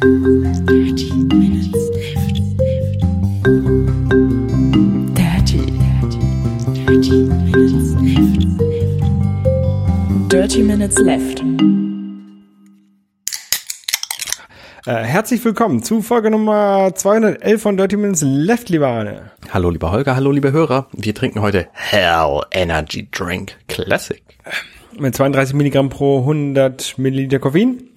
Dirty Minutes Left. Dirty, dirty, dirty Minutes Left. Dirty Minutes Left. Äh, herzlich willkommen zu Folge Nummer 211 von Dirty Minutes Left, lieber Arne. Hallo lieber Holger, hallo liebe Hörer. Wir trinken heute Hell Energy Drink Classic. Mit 32 Milligramm pro 100 Milliliter Koffein.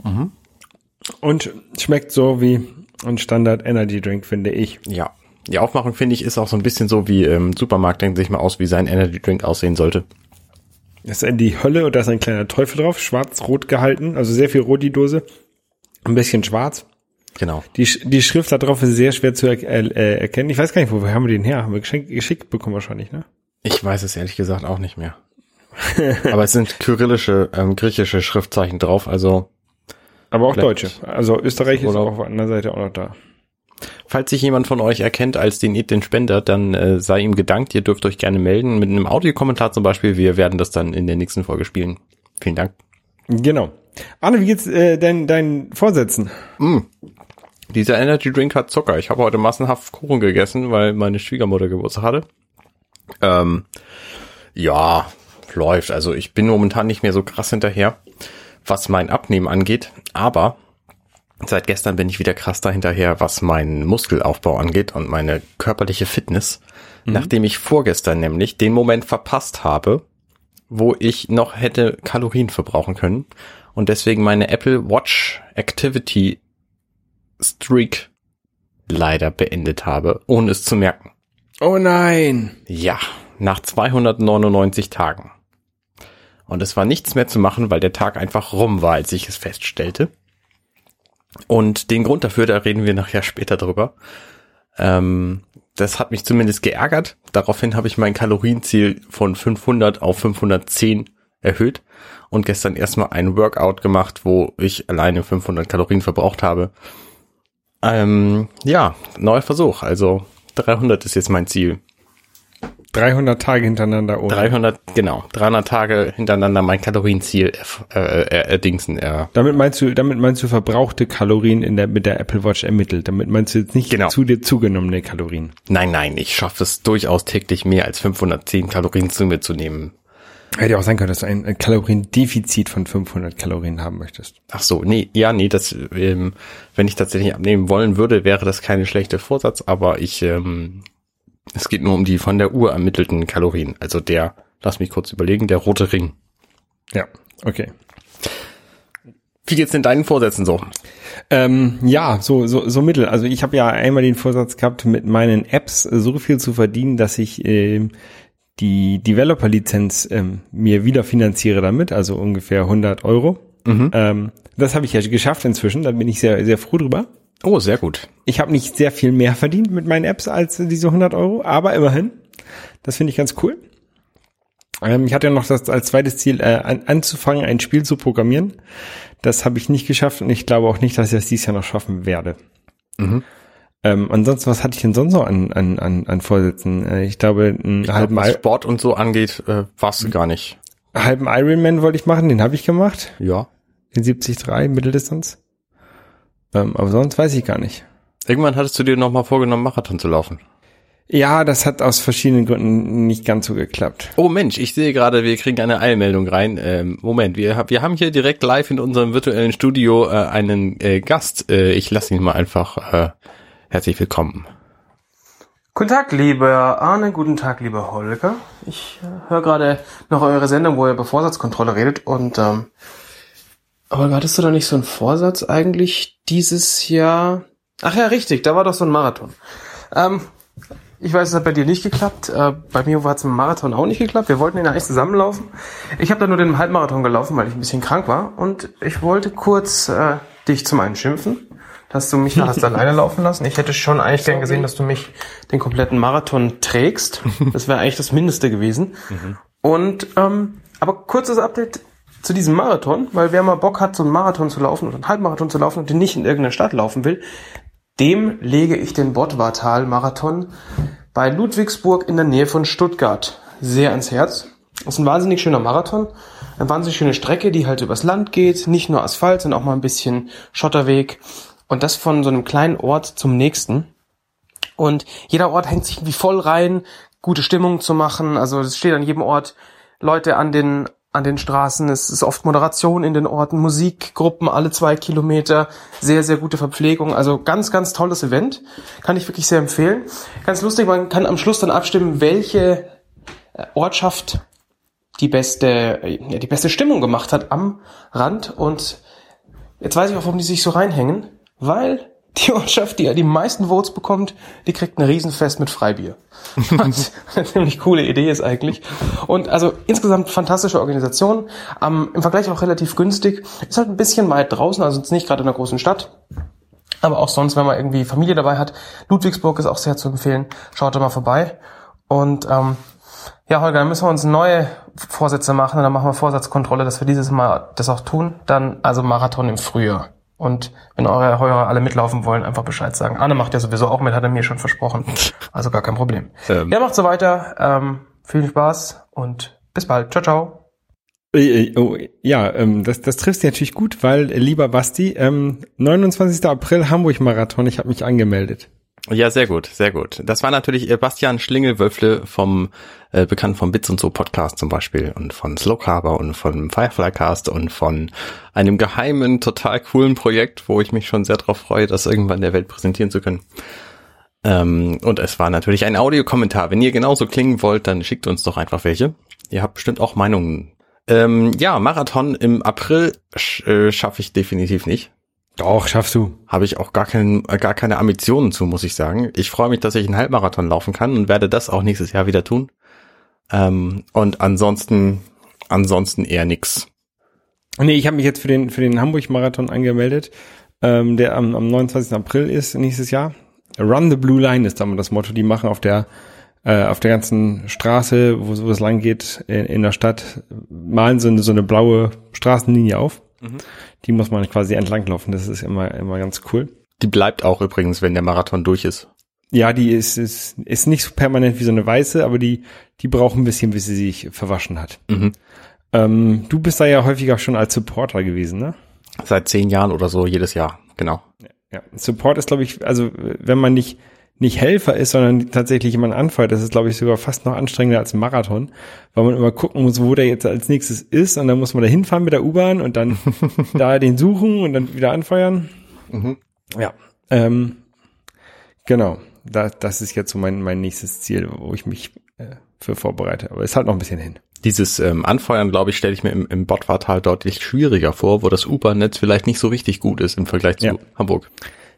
Und schmeckt so wie ein Standard Energy Drink, finde ich. Ja, die Aufmachung finde ich ist auch so ein bisschen so wie im Supermarkt denkt sich mal aus, wie sein Energy Drink aussehen sollte. Das ist in die Hölle und da ist ein kleiner Teufel drauf, schwarz-rot gehalten, also sehr viel rot die Dose. Ein bisschen schwarz. Genau. Die, die Schrift da drauf ist sehr schwer zu er äh, erkennen. Ich weiß gar nicht, woher haben wir den her? Haben wir geschenkt, geschickt bekommen wahrscheinlich, ne? Ich weiß es ehrlich gesagt auch nicht mehr. Aber es sind kyrillische, ähm, griechische Schriftzeichen drauf, also Aber auch Vielleicht- Deutsche. Also Österreich ist Oder- auch auf der anderen Seite auch noch da. Falls sich jemand von euch erkennt als den Ed den Spender, dann äh, sei ihm gedankt. Ihr dürft euch gerne melden mit einem Audiokommentar zum Beispiel. Wir werden das dann in der nächsten Folge spielen. Vielen Dank. Genau. Arne, wie geht's äh, dein, deinen Vorsätzen? Dieser Energy Drink hat Zucker. Ich habe heute massenhaft Kuchen gegessen, weil meine Schwiegermutter Geburtstag hatte. Ähm, ja, läuft. Also ich bin momentan nicht mehr so krass hinterher, was mein Abnehmen angeht. Aber seit gestern bin ich wieder krass dahinterher, was meinen Muskelaufbau angeht und meine körperliche Fitness. Nachdem ich vorgestern nämlich den Moment verpasst habe, wo ich noch hätte Kalorien verbrauchen können und deswegen meine Apple Watch Activity Streak leider beendet habe, ohne es zu merken. Oh nein. Ja, nach 299 Tagen. Und es war nichts mehr zu machen, weil der Tag einfach rum war, als ich es feststellte. Und den Grund dafür, da reden wir nachher später drüber. Ähm, das hat mich zumindest geärgert. Daraufhin habe ich mein Kalorienziel von 500 auf 510 erhöht und gestern erstmal ein Workout gemacht, wo ich alleine 500 Kalorien verbraucht habe. Ähm, ja, neuer Versuch. Also 300 ist jetzt mein Ziel. 300 Tage hintereinander ohne. 300, genau, 300 Tage hintereinander mein Kalorienziel erf- äh, äh, erdingsen. Äh, Damit meinst du, damit meinst du verbrauchte Kalorien in der, mit der Apple Watch ermittelt. Damit meinst du jetzt nicht Genau. zu dir zugenommene Kalorien. nein, nein, ich schaffe es durchaus täglich mehr als 510 Kalorien zu mir zu nehmen. Hätte ja auch sein können, dass du ein, ein Kaloriendefizit von 500 Kalorien haben möchtest. Ach so, nee, ja, nee, das, ähm, wenn ich tatsächlich abnehmen wollen würde, wäre das keine schlechte Vorsatz, aber ich, ähm, es geht nur um die von der Uhr ermittelten Kalorien. Also der, lass mich kurz überlegen, der rote Ring. Ja, okay. Wie geht's denn deinen Vorsätzen so? Ähm, ja, so, so, so mittel. Also ich habe ja einmal den Vorsatz gehabt, mit meinen Apps äh, so viel zu verdienen, dass ich ähm, die Developer-Lizenz ähm, mir wieder finanziere damit, also ungefähr 100 Euro. Ähm, das habe ich ja geschafft inzwischen, da bin ich sehr, sehr froh drüber. Oh, sehr gut. Ich habe nicht sehr viel mehr verdient mit meinen Apps als diese 100 Euro, aber immerhin. Das finde ich ganz cool. Ähm, ich hatte ja noch das als zweites Ziel, äh, an, anzufangen, ein Spiel zu programmieren. Das habe ich nicht geschafft und ich glaube auch nicht, dass ich das dieses Jahr noch schaffen werde. Mhm. Ähm, ansonsten, was hatte ich denn sonst noch an, an, an, an Vorsätzen? Äh, ich glaube, einen Ich glaub, halben, was I Sport und so angeht, äh, warst du gar nicht. halben Ironman wollte ich machen, den habe ich gemacht. Ja. Den 73 Mitteldistanz. Ähm, aber sonst weiß ich gar nicht. Irgendwann hattest du dir noch mal vorgenommen, Marathon zu laufen. Ja, das hat aus verschiedenen Gründen nicht ganz so geklappt. Oh Mensch, ich sehe gerade, wir kriegen eine Eilmeldung rein. Ähm, Moment, wir, wir haben hier direkt live in unserem virtuellen Studio äh, einen äh, Gast. Äh, ich lasse ihn mal einfach äh, herzlich willkommen. Guten Tag, lieber Arne, guten Tag, lieber Holger. Ich äh, höre gerade noch eure Sendung, wo ihr über Vorsatzkontrolle redet und ähm, Holger, hattest du da nicht so einen Vorsatz eigentlich dieses Jahr? Ach ja, richtig, da war doch so ein Marathon. Ähm, ich weiß, es hat bei dir nicht geklappt. Äh, bei mir hat es im Marathon auch nicht geklappt. Wir wollten ihn eigentlich zusammenlaufen. Ich habe da nur den Halbmarathon gelaufen, weil ich ein bisschen krank war. Und ich wollte kurz äh, dich zum einen schimpfen, dass du mich da hast alleine laufen lassen. Ich hätte schon eigentlich gern gesehen, dass du mich den kompletten Marathon trägst. Das wäre eigentlich das Mindeste gewesen. Und ähm, aber kurzes Update zu diesem Marathon, weil wer mal Bock hat, so einen Marathon zu laufen oder einen Halbmarathon zu laufen und den nicht in irgendeiner Stadt laufen will, dem lege ich den Bottwartal-Marathon bei Ludwigsburg in der Nähe von Stuttgart sehr ans Herz. Das ist ein wahnsinnig schöner Marathon, eine wahnsinnig schöne Strecke, die halt übers Land geht, nicht nur Asphalt, sondern auch mal ein bisschen Schotterweg. Und das von so einem kleinen Ort zum nächsten. Und jeder Ort hängt sich irgendwie voll rein, gute Stimmung zu machen. Also es steht an jedem Ort Leute an den an den Straßen. Es ist oft Moderation in den Orten, Musikgruppen alle zwei Kilometer, sehr, sehr gute Verpflegung. Also ganz, ganz tolles Event. Kann ich wirklich sehr empfehlen. Ganz lustig, man kann am Schluss dann abstimmen, welche äh, Ortschaft die beste, äh, ja, die beste Stimmung gemacht hat am Rand. Und jetzt weiß ich auch, warum die sich so reinhängen. Weil die Ortschaft, die ja die meisten Votes bekommt, die kriegt ein Riesenfest mit Freibier. Was eine ziemlich coole Idee ist eigentlich. Und also insgesamt fantastische Organisation. Ähm, Im Vergleich auch relativ günstig. Ist halt ein bisschen weit draußen, also jetzt nicht gerade in einer großen Stadt. Aber auch sonst, wenn man irgendwie Familie dabei hat. Ludwigsburg ist auch sehr zu empfehlen. Schaut da mal vorbei. Und ähm, ja, Holger, dann müssen wir uns neue Vorsätze machen. Und dann machen wir Vorsatzkontrolle, dass wir dieses Mal das auch tun. Dann also Marathon im Frühjahr. Und wenn eure Heurer alle mitlaufen wollen, einfach Bescheid sagen. Anne macht ja sowieso auch mit, hat er mir schon versprochen. Also gar kein Problem. Ähm. Ja, macht so weiter. Ähm, viel Spaß und bis bald. Ciao, ciao. Äh, äh, Oh, ja, ähm, das, das trifft natürlich gut, weil, äh, lieber Basti, ähm, 29. April Hamburg-Marathon, ich habe mich angemeldet. Ja, sehr gut, sehr gut. Das war natürlich äh, Bastian Schlingelwölfle vom äh, bekannt vom Bits und so Podcast zum Beispiel und von Slow Carver und von Fireflycast und von einem geheimen, total coolen Projekt, wo ich mich schon sehr darauf freue, das irgendwann der Welt präsentieren zu können. Ähm, und es war natürlich ein Audiokommentar. Wenn ihr genauso klingen wollt, dann schickt uns doch einfach welche. Ihr habt bestimmt auch Meinungen. Ähm, ja, Marathon im April sch äh, schaffe ich definitiv nicht. Doch, schaffst du. Habe ich auch gar, kein, äh, gar keine Ambitionen zu, muss ich sagen. Ich freue mich, dass ich einen Halbmarathon laufen kann und werde das auch nächstes Jahr wieder tun. Ähm, und ansonsten, ansonsten eher nix. Nee, ich habe mich jetzt für den, für den Hamburg-Marathon angemeldet, ähm, der am, am 29. April ist nächstes Jahr. Run the Blue Line ist damit das Motto. Die machen auf der äh, auf der ganzen Straße, wo, wo es lang geht, in, in der Stadt, malen so eine, so eine blaue Straßenlinie auf. Die muss man quasi entlanglaufen. Das ist immer, immer ganz cool. Die bleibt auch übrigens, wenn der Marathon durch ist. Ja, die ist, ist, ist nicht so permanent wie so eine weiße, aber die, die braucht ein bisschen, bis sie sich verwaschen hat. Mhm. Ähm, du bist da ja häufiger schon als Supporter gewesen, ne? Seit zehn Jahren oder so, jedes Jahr, genau. Ja. Support ist, glaube ich, also wenn man nicht, nicht Helfer ist, sondern tatsächlich jemand anfeuert, das ist, glaube ich, sogar fast noch anstrengender als ein Marathon, weil man immer gucken muss, wo der jetzt als nächstes ist und dann muss man da hinfahren mit der U-Bahn und dann da den suchen und dann wieder anfeuern. Mhm. Ja, ähm, genau. Da, das ist jetzt so mein, mein nächstes Ziel, wo ich mich äh, für vorbereite. Aber ist halt noch ein bisschen hin. Dieses ähm, Anfeuern, glaube ich, stelle ich mir im, im Bottwartal deutlich schwieriger vor, wo das U-Bahn-Netz vielleicht nicht so richtig gut ist im Vergleich zu Ja. Hamburg.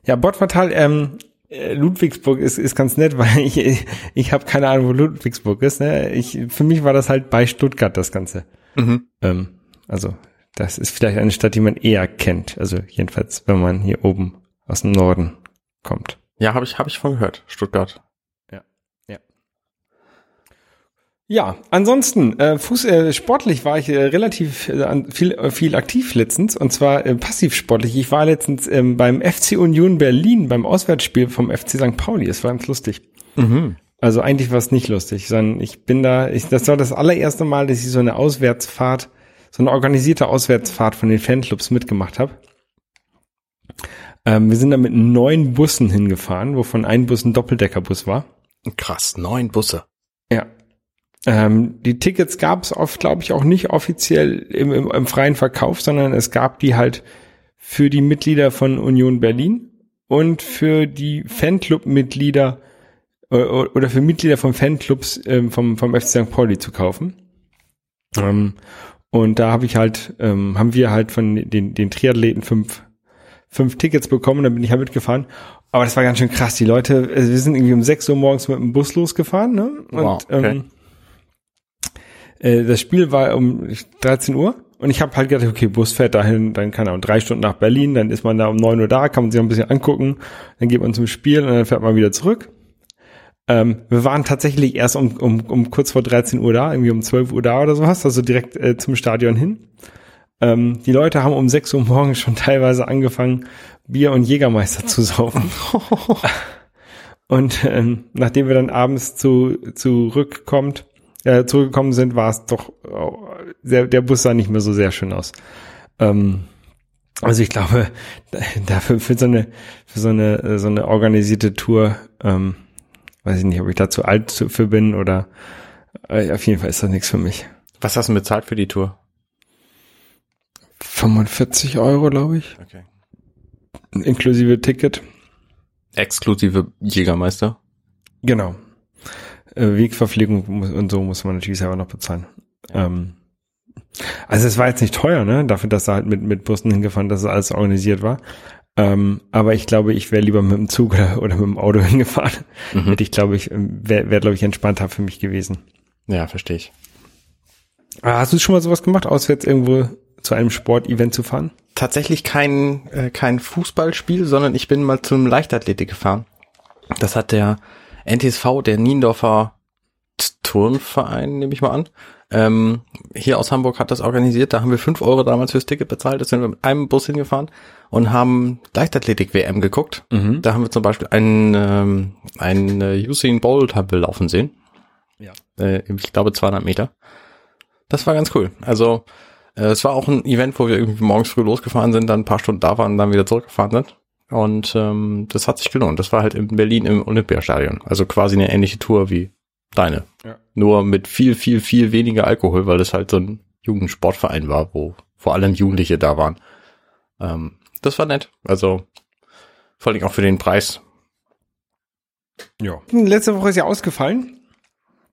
Ja, Bordvertal, ähm, äh, Ludwigsburg ist, ist ganz nett, weil ich, ich habe keine Ahnung, wo Ludwigsburg ist. Ne? Ich, für mich war das halt bei Stuttgart das Ganze. Mhm. Ähm, also das ist vielleicht eine Stadt, die man eher kennt. Also jedenfalls, wenn man hier oben aus dem Norden kommt. Ja, habe ich, hab ich von gehört, Stuttgart. Ja, ansonsten, äh, Fuß, äh, sportlich war ich äh, relativ äh, viel, äh, viel aktiv letztens und zwar äh, passiv sportlich. Ich war letztens ähm, beim FC Union Berlin beim Auswärtsspiel vom FC St. Pauli. Es war ganz lustig. Mhm. Also eigentlich war es nicht lustig, sondern ich bin da, ich, das war das allererste Mal, dass ich so eine Auswärtsfahrt, so eine organisierte Auswärtsfahrt von den Fanclubs mitgemacht habe. Ähm, wir sind da mit neun Bussen hingefahren, wovon ein Bus ein Doppeldeckerbus war. Krass, neun Busse. Ähm, die Tickets gab es oft, glaube ich, auch nicht offiziell im, im, im freien Verkauf, sondern es gab die halt für die Mitglieder von Union Berlin und für die Fanclub-Mitglieder äh, oder für Mitglieder von Fanclubs ähm, vom, vom FC St. Pauli zu kaufen. Ähm, und da habe ich halt, ähm, haben wir halt von den, den Triathleten fünf, fünf Tickets bekommen, da bin ich halt mitgefahren. Aber das war ganz schön krass. Die Leute, also wir sind irgendwie um 6 Uhr morgens mit dem Bus losgefahren, ne? Und Wow, okay. Äh, das Spiel war um 13 Uhr und ich habe halt gedacht, okay, Bus fährt dahin, dann kann er um drei Stunden nach Berlin, dann ist man da um 9 Uhr da, kann man sich noch ein bisschen angucken, dann geht man zum Spiel und dann fährt man wieder zurück. Ähm, wir waren tatsächlich erst um, um, um kurz vor 13 Uhr da, irgendwie um 12 Uhr da oder sowas, also direkt äh, zum Stadion hin. Ähm, die Leute haben um 6 Uhr morgens schon teilweise angefangen, Bier und Jägermeister zu saufen. Und ähm, nachdem wir dann abends zu zurückkommt, äh, zurückgekommen sind, war es doch äh, der, der Bus sah nicht mehr so sehr schön aus. Ähm, Also ich glaube, dafür für so eine für so eine so eine organisierte Tour, ähm, weiß ich nicht, ob ich da zu alt für bin oder äh, auf jeden Fall ist das nichts für mich. Was hast du bezahlt für die Tour? 45 Euro, glaube ich, Okay. inklusive Ticket. Exklusive Jägermeister. Genau. Äh, Wegverpflegung und so muss man natürlich selber noch bezahlen. Ähm, also es war jetzt nicht teuer, ne? Dafür, dass er halt mit, mit Bussen hingefahren, dass es alles organisiert war. Ähm, aber ich glaube, ich wäre lieber mit dem Zug oder, mit dem Auto hingefahren. Hätte ich, glaube ich, wäre, wär, glaube ich, entspannter für mich gewesen. Ja, verstehe ich. Aber hast du schon mal sowas gemacht, jetzt irgendwo zu einem Sportevent zu fahren? Tatsächlich kein, äh, kein Fußballspiel, sondern ich bin mal zum Leichtathletik gefahren. Das hat der NTSV, der Niendorfer Turnverein, nehme ich mal an. Ähm, hier aus Hamburg hat das organisiert. Da haben wir fünf Euro damals fürs Ticket bezahlt. Da sind wir mit einem Bus hingefahren und haben Leichtathletik-WM geguckt. Da haben wir zum Beispiel einen, ähm, einen äh, Usain Bolt haben wir laufen sehen. Ja. Äh, ich glaube 200 Meter. Das war ganz cool. Also äh, es war auch ein Event, wo wir irgendwie morgens früh losgefahren sind, dann ein paar Stunden da waren und dann wieder zurückgefahren sind. Und ähm, das hat sich gelohnt. Das war halt in Berlin im Olympiastadion. Also quasi eine ähnliche Tour wie deine. Ja. Nur mit viel, viel, viel weniger Alkohol, weil das halt so ein Jugendsportverein war, wo vor allem Jugendliche da waren. Ähm, das war nett. Also vor allem auch für den Preis. Ja. Letzte Woche ist ja ausgefallen.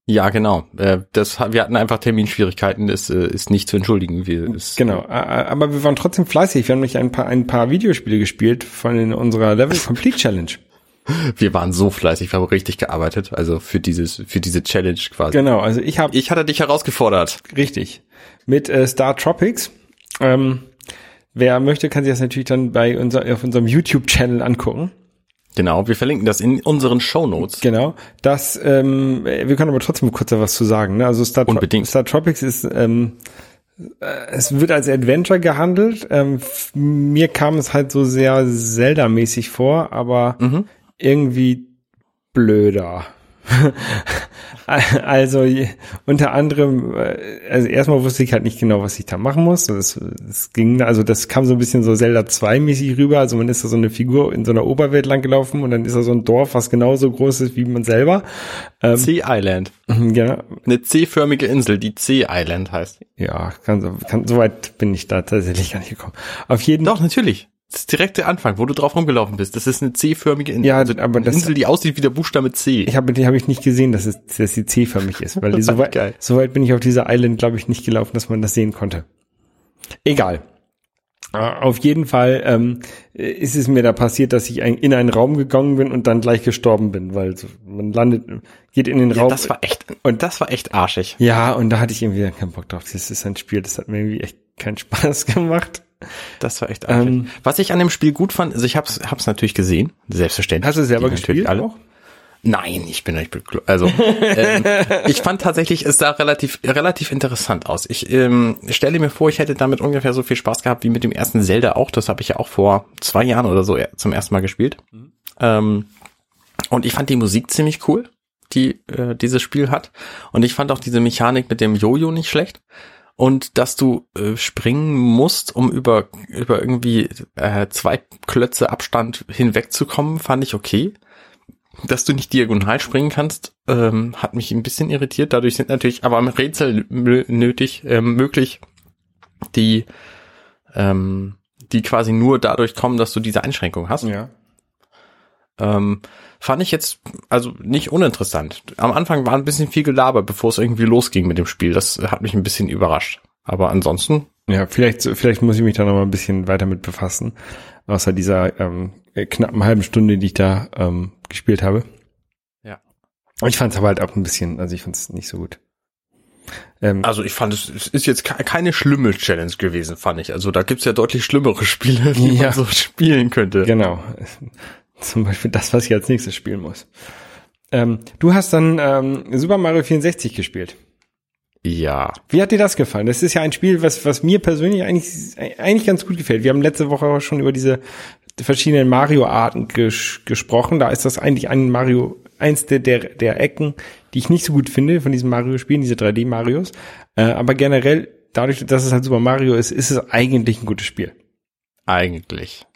Ja, genau. Äh, das, wir hatten einfach Terminschwierigkeiten. Das äh, ist nicht zu entschuldigen. Wir, Genau, aber wir waren trotzdem fleißig. Wir haben nämlich ein paar, ein paar Videospiele gespielt von unserer Level Complete Challenge. Wir waren so fleißig, wir haben richtig gearbeitet. Also für dieses, für diese Challenge quasi. Genau, also ich habe Ich hatte dich herausgefordert. richtig mit äh, Star Tropics. Ähm, wer möchte, kann sich das natürlich dann bei unser, auf unserem YouTube-Channel angucken. Genau, wir verlinken das in unseren Shownotes. Genau. Das, ähm, wir können aber trotzdem kurz da was zu sagen. Ne? Also Star, Unbedingt. Star Tropics ist, ähm, äh, es wird als Adventure gehandelt. Ähm, mir kam es halt so sehr Zelda-mäßig vor, aber irgendwie blöder. also unter anderem, äh, also erstmal wusste ich halt nicht genau, was ich da machen muss. Das, das ging, also das kam so ein bisschen so Zelda 2 mäßig rüber. Also man ist da so eine Figur in so einer Oberwelt lang gelaufen und dann ist da so ein Dorf, was genauso groß ist wie man selber. Ähm, C-Island. ja, Eine C-förmige Insel, die C-Island heißt. ja, kann, so- kann, so weit bin ich da tatsächlich gar nicht gekommen. Auf jeden Doch, natürlich. Das ist direkt der Anfang, wo du drauf rumgelaufen bist. Das ist eine C-förmige Insel. Ja, also aber das- Insel, die aussieht wie der Buchstabe C. Ich habe die habe ich nicht gesehen, dass es dass sie C-förmig ist, weil die so weit, Geil. so weit bin ich auf dieser Island, glaube ich, nicht gelaufen, dass man das sehen konnte. Egal. Äh, Auf jeden Fall ähm, ist es mir da passiert, dass ich ein, in einen Raum gegangen bin und dann gleich gestorben bin, weil so, man landet, geht in den Ja, Raum. das war echt, und das war echt arschig. ja, und da hatte ich irgendwie keinen Bock drauf. Das ist ein Spiel, das hat mir irgendwie echt keinen Spaß gemacht. Das war echt. Ähm, Was ich an dem Spiel gut fand, also ich hab's, hab's natürlich gesehen, selbstverständlich. Hast du selber gespielt? Alle. Auch? Nein, ich bin nicht. Also, ähm, ich fand tatsächlich, es sah relativ, relativ interessant aus. Ich ähm, stelle mir vor, ich hätte damit ungefähr so viel Spaß gehabt wie mit dem ersten Zelda auch. Das habe ich ja auch vor zwei Jahren oder so zum ersten Mal gespielt. Ähm, und ich fand die Musik ziemlich cool, die äh, dieses Spiel hat. Und ich fand auch diese Mechanik mit dem Jojo nicht schlecht. Und dass du äh, springen musst, um über, über irgendwie äh, zwei Klötze Abstand hinwegzukommen, fand ich okay dass du nicht diagonal springen kannst, ähm, hat mich ein bisschen irritiert. Dadurch sind natürlich aber Rätsel nötig, ähm, möglich, die, ähm, die quasi nur dadurch kommen, dass du diese Einschränkung hast. Ja. Ähm, fand ich jetzt also nicht uninteressant. Am Anfang war ein bisschen viel Gelaber, bevor es irgendwie losging mit dem Spiel. Das hat mich ein bisschen überrascht. Aber ansonsten, Ja, vielleicht, vielleicht muss ich mich da noch mal ein bisschen weiter mit befassen. Außer dieser ähm, äh, knappen halben Stunde, die ich da ähm, gespielt habe. Ja. Ich fand es aber halt auch ein bisschen, also ich fand es nicht so gut. Ähm, also ich fand es, es ist jetzt ke- keine schlimme Challenge gewesen, fand ich. Also da gibt's ja deutlich schlimmere Spiele, die Ja. man so spielen könnte. genau. Zum Beispiel das, was ich als nächstes spielen muss. Ähm, du hast dann ähm, Super Mario 64 gespielt. Ja. Wie hat dir das gefallen? Das ist ja ein Spiel, was, was mir persönlich eigentlich, eigentlich ganz gut gefällt. Wir haben letzte Woche auch schon über diese verschiedenen Mario-Arten ges gesprochen. Da ist das eigentlich ein Mario, eins der, der, der Ecken, die ich nicht so gut finde von diesen Mario-Spielen, diese 3D-Marios. Äh, aber generell, dadurch, dass es halt Super Mario ist, ist es eigentlich ein gutes Spiel. eigentlich.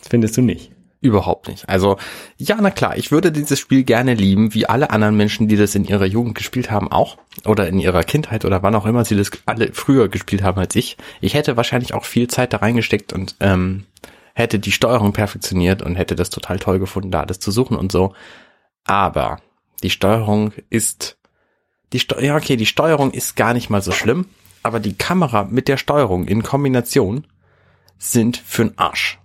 Findest du nicht? Überhaupt nicht. Also, ja, na klar, ich würde dieses Spiel gerne lieben, wie alle anderen Menschen, die das in ihrer Jugend gespielt haben, auch. Oder in ihrer Kindheit oder wann auch immer sie das alle früher gespielt haben als ich. Ich hätte wahrscheinlich auch viel Zeit da reingesteckt und ähm, hätte die Steuerung perfektioniert und hätte das total toll gefunden, da alles zu suchen und so. Aber die Steuerung ist, die Steu ja, okay, die Steuerung ist gar nicht mal so schlimm, aber die Kamera mit der Steuerung in Kombination sind für'n Arsch.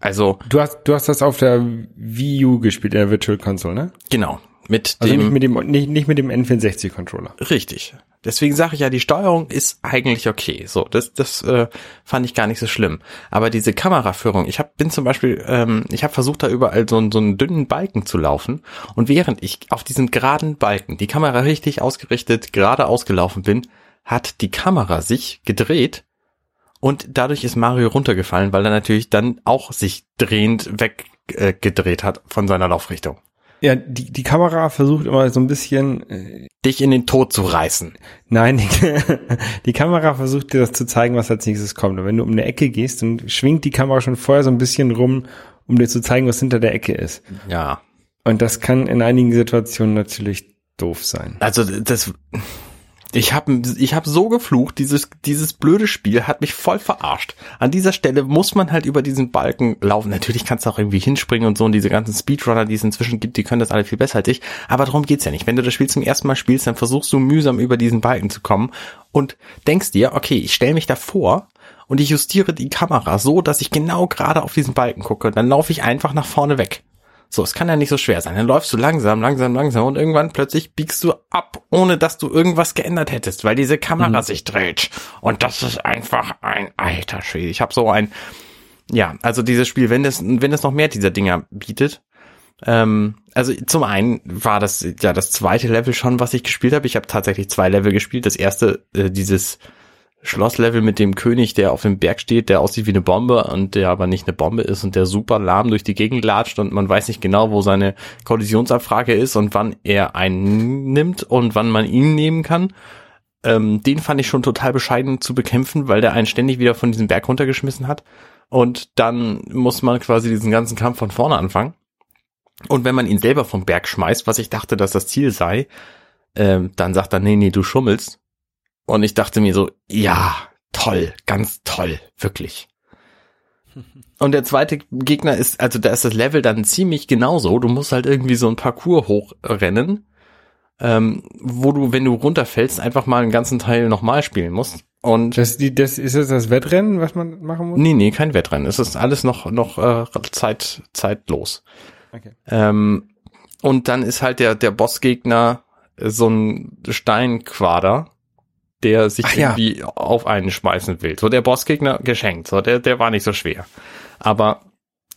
Also, Du hast, du hast das auf der Wii U gespielt, in der Virtual Console, ne? genau, mit Also dem nicht mit dem, nicht, nicht mit dem N64-Controller. Richtig. Deswegen sage ich ja, die Steuerung ist eigentlich okay. So, das, das äh, fand ich gar nicht so schlimm. Aber diese Kameraführung, ich hab, bin zum Beispiel, ähm, ich habe versucht, da überall so, so einen dünnen Balken zu laufen. Und während ich auf diesen geraden Balken die Kamera richtig ausgerichtet, gerade ausgelaufen bin, hat die Kamera sich gedreht und dadurch ist Mario runtergefallen, weil er natürlich dann auch sich drehend weggedreht äh, hat von seiner Laufrichtung. Ja, die, die Kamera versucht immer so ein bisschen, äh, Dich in den Tod zu reißen. nein, die Kamera versucht dir das zu zeigen, was als nächstes kommt. Und wenn du um eine Ecke gehst, dann schwingt die Kamera schon vorher so ein bisschen rum, um dir zu zeigen, was hinter der Ecke ist. Ja, Und das kann in einigen Situationen natürlich doof sein. Also das, ich habe ich hab so geflucht, dieses, dieses blöde Spiel hat mich voll verarscht. An dieser Stelle muss man halt über diesen Balken laufen. Natürlich kannst du auch irgendwie hinspringen und so und diese ganzen Speedrunner, die es inzwischen gibt, die können das alle viel besser als ich. Aber darum geht's ja nicht. Wenn du das Spiel zum ersten Mal spielst, dann versuchst du mühsam über diesen Balken zu kommen und denkst dir, okay, ich stelle mich davor und ich justiere die Kamera so, dass ich genau gerade auf diesen Balken gucke. Dann laufe ich einfach nach vorne weg. So, es kann ja nicht so schwer sein. Dann läufst du langsam, langsam, langsam und irgendwann plötzlich biegst du ab, ohne dass du irgendwas geändert hättest, weil diese Kamera sich dreht. Und das ist einfach ein alter Schwede. Ich habe so ein, ja, also dieses Spiel, wenn es, wenn es noch mehr dieser Dinger bietet, ähm, also zum einen war das ja das zweite Level schon, was ich gespielt habe. Ich habe tatsächlich zwei Level gespielt. Das erste, äh, dieses Schlosslevel mit dem König, der auf dem Berg steht, der aussieht wie eine Bombe und der aber nicht eine Bombe ist und der super lahm durch die Gegend latscht und man weiß nicht genau, wo seine Kollisionsabfrage ist und wann er einen nimmt und wann man ihn nehmen kann. Ähm, den fand ich schon total bescheiden zu bekämpfen, weil der einen ständig wieder von diesem Berg runtergeschmissen hat. Und dann muss man quasi diesen ganzen Kampf von vorne anfangen. Und wenn man ihn selber vom Berg schmeißt, was ich dachte, dass das Ziel sei, ähm, dann sagt er, nee, nee, du schummelst. Und ich dachte mir so, ja, toll, ganz toll, wirklich. Und der zweite Gegner ist, also da ist das Level dann ziemlich genauso. Du musst halt irgendwie so ein Parcours hochrennen, ähm, wo du, wenn du runterfällst, einfach mal einen ganzen Teil nochmal spielen musst. Und Das, die, das ist das das Wettrennen, was man machen muss? nee, nee, kein Wettrennen. Es ist alles noch noch äh, Zeit zeitlos. Okay. Ähm, und dann ist halt der der Bossgegner so ein Steinquader, der sich Ach ja. irgendwie auf einen schmeißen will. So der Bossgegner geschenkt. So der der war nicht so schwer. Aber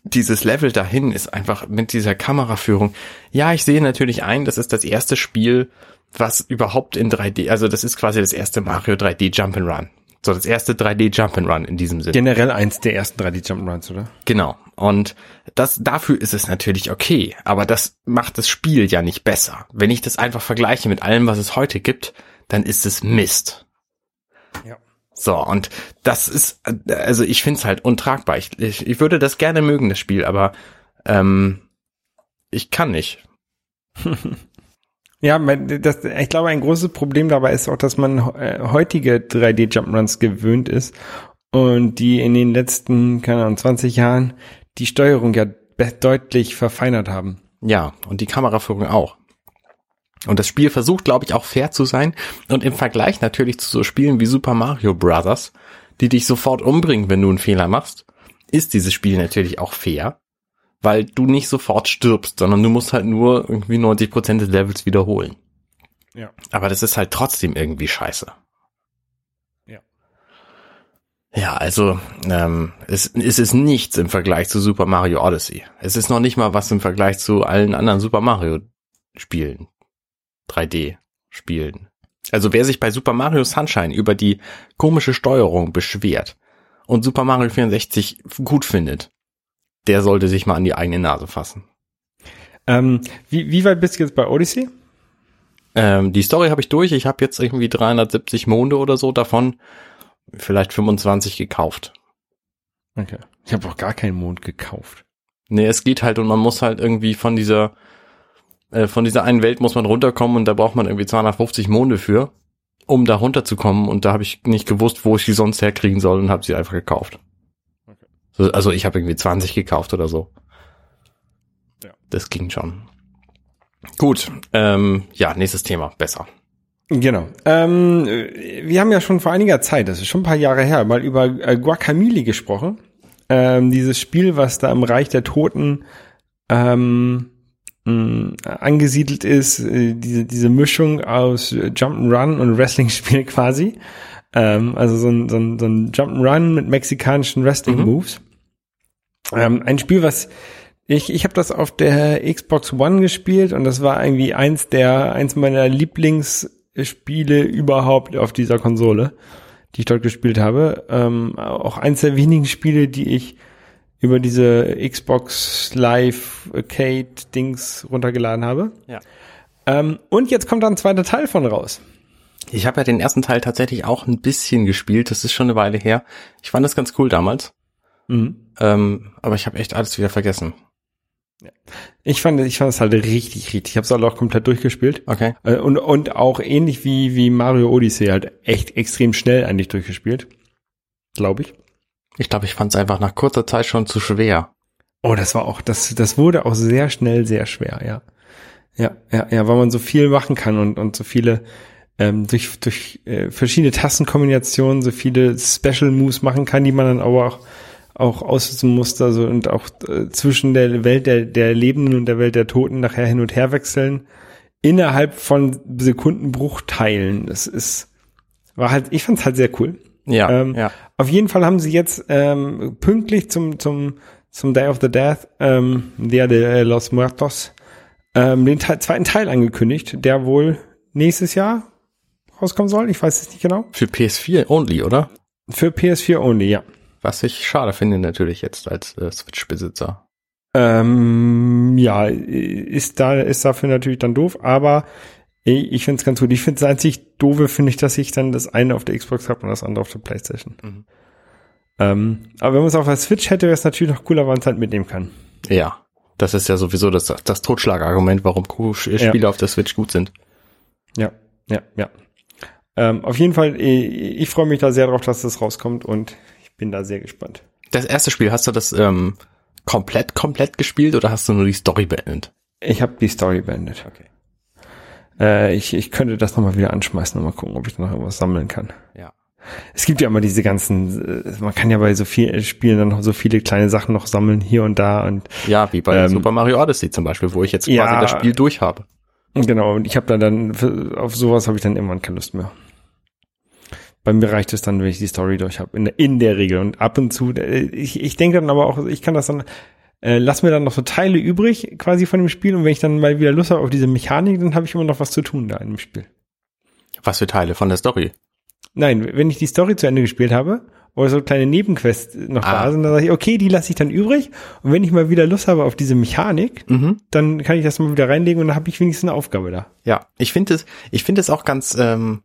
dieses Level dahin ist einfach mit dieser Kameraführung. Ja, ich sehe natürlich ein, das ist das erste Spiel, was überhaupt in 3D, also das ist quasi das erste Mario 3D Jump'n'Run. So das erste 3D Jump'n'Run in diesem Sinne. Generell eins der ersten 3D Jump'n'Runs, oder? Genau. Und das, dafür ist es natürlich okay. Aber das macht das Spiel ja nicht besser. Wenn ich das einfach vergleiche mit allem, was es heute gibt, dann ist es Mist. Ja. So, und das ist, also ich find's halt untragbar. Ich, ich, ich würde das gerne mögen, das Spiel, aber ähm, ich kann nicht. Ja, das, ich glaube, ein großes Problem dabei ist auch, dass man äh, heutige 3D Jump'n'Runs gewöhnt ist und die in den letzten, keine Ahnung, 20 Jahren die Steuerung ja deutlich verfeinert haben. Ja, und die Kameraführung auch. Und das Spiel versucht, glaube ich, auch fair zu sein und im Vergleich natürlich zu so Spielen wie Super Mario Bros., die dich sofort umbringen, wenn du einen Fehler machst, ist dieses Spiel natürlich auch fair, weil du nicht sofort stirbst, sondern du musst halt nur irgendwie 90% des Levels wiederholen. Ja. Aber das ist halt trotzdem irgendwie scheiße. Ja. Ja, also ähm, es, es ist nichts im Vergleich zu Super Mario Odyssey. Es ist noch nicht mal was im Vergleich zu allen anderen Super Mario Spielen. 3D Spielen. Also wer sich bei Super Mario Sunshine über die komische Steuerung beschwert und Super Mario 64 gut findet, der sollte sich mal an die eigene Nase fassen. Ähm, wie, wie weit bist du jetzt bei Odyssey? Ähm, die Story habe ich durch. Ich habe jetzt irgendwie 370 Monde oder so davon vielleicht 25 gekauft. Okay. Ich habe auch gar keinen Mond gekauft. Nee, es geht halt und man muss halt irgendwie von dieser, äh, von dieser einen Welt muss man runterkommen und da braucht man irgendwie 250 Monde für, um da runterzukommen und da habe ich nicht gewusst, wo ich die sonst herkriegen soll und habe sie einfach gekauft. Okay. So, also ich habe irgendwie 20 gekauft oder so. Ja. Das ging schon. Gut, ähm, ja, nächstes Thema, besser. Genau. Ähm, wir haben ja schon vor einiger Zeit, das ist schon ein paar Jahre her, mal über äh, Guacamole gesprochen. Ähm, dieses Spiel, was da im Reich der Toten ähm, mh, angesiedelt ist, äh, diese, diese Mischung aus Jump'n'Run und Wrestling-Spiel quasi. Ähm, also so ein, so ein, so ein Jump'n'Run mit mexikanischen Wrestling-Moves. Ähm, ein Spiel, was ich, ich habe das auf der Xbox One gespielt und das war irgendwie eins der, eins meiner Lieblingsspiele überhaupt auf dieser Konsole, die ich dort gespielt habe. Ähm, auch eins der wenigen Spiele, die ich über diese Xbox Live Arcade Dings runtergeladen habe. Ja. Ähm, und jetzt kommt da ein zweiter Teil von raus. Ich habe ja den ersten Teil tatsächlich auch ein bisschen gespielt, das ist schon eine Weile her. Ich fand das ganz cool damals, Mhm. ähm, aber ich habe echt alles wieder vergessen. Ich fand, ich fand es halt richtig, richtig. Ich habe es halt auch komplett durchgespielt. Okay. Äh, Und, und auch ähnlich wie, wie Mario Odyssey halt echt extrem schnell eigentlich durchgespielt. Glaube ich. Ich glaube, ich fand es einfach nach kurzer Zeit schon zu schwer. Oh, das war auch, das, das wurde auch sehr schnell sehr schwer, ja. Ja, ja, ja, weil man so viel machen kann und, und so viele, ähm, durch, durch äh, verschiedene Tastenkombinationen so viele Special Moves machen kann, die man dann aber auch, auch aussitzen muss, also und auch äh, zwischen der Welt der, der Lebenden und der Welt der Toten nachher hin und her wechseln, innerhalb von Sekundenbruchteilen. Das ist, war halt, ich fand's halt sehr cool. Ja, Ähm, ja. Auf jeden Fall haben sie jetzt ähm, pünktlich zum, zum, zum Day of the Death, ähm, Dia de los Muertos, ähm, den Teil, zweiten Teil angekündigt, der wohl nächstes Jahr rauskommen soll. Ich weiß es nicht genau. Für PS4 only, oder? Für PS4 only, ja. Was ich schade finde natürlich jetzt als äh, Switch-Besitzer. Ähm, ja, ist da, ist dafür natürlich dann doof, aber ich, finde es ganz gut. Ich finde es einzig doofe, finde ich, dass ich dann das eine auf der Xbox habe und das andere auf der Playstation. Mhm. Ähm, aber wenn man es auf der Switch hätte, wäre es natürlich noch cooler, wenn man es halt mitnehmen kann. Ja, das ist ja sowieso das, das Totschlagargument, warum Co- Spiele auf der Switch gut sind. Ja, ja, ja. Ähm, auf jeden Fall, ich, ich freue mich da sehr drauf, dass das rauskommt und ich bin da sehr gespannt. Das erste Spiel, hast du das ähm, komplett, komplett gespielt oder hast du nur die Story beendet? Ich habe die Story beendet. Okay. Äh, ich, ich könnte das nochmal wieder anschmeißen und mal gucken, ob ich da noch irgendwas sammeln kann. Ja. Es gibt ja immer diese ganzen, äh, man kann ja bei so vielen Spielen dann noch so viele kleine Sachen noch sammeln, hier und da und Ja, wie bei Ähm, Super Mario Odyssey zum Beispiel, wo ich jetzt quasi Ja. das Spiel durch habe. genau, und ich habe da dann, auf sowas habe ich dann irgendwann keine Lust mehr. Bei mir reicht es dann, wenn ich die Story durch habe, in, der- in der Regel. Und ab und zu, äh, ich, ich denke dann aber auch, ich kann das dann, äh, lass mir dann noch so Teile übrig quasi von dem Spiel und wenn ich dann mal wieder Lust habe auf diese Mechanik, dann habe ich immer noch was zu tun da in dem Spiel. Was für Teile von der Story? Nein, wenn ich die Story zu Ende gespielt habe oder so kleine Nebenquests noch Ah. da sind, dann sage ich, okay, die lasse ich dann übrig und wenn ich mal wieder Lust habe auf diese Mechanik, Mhm. dann kann ich das mal wieder reinlegen und dann habe ich wenigstens eine Aufgabe da. Ja, ich finde es, ich finde es auch ganz ähm,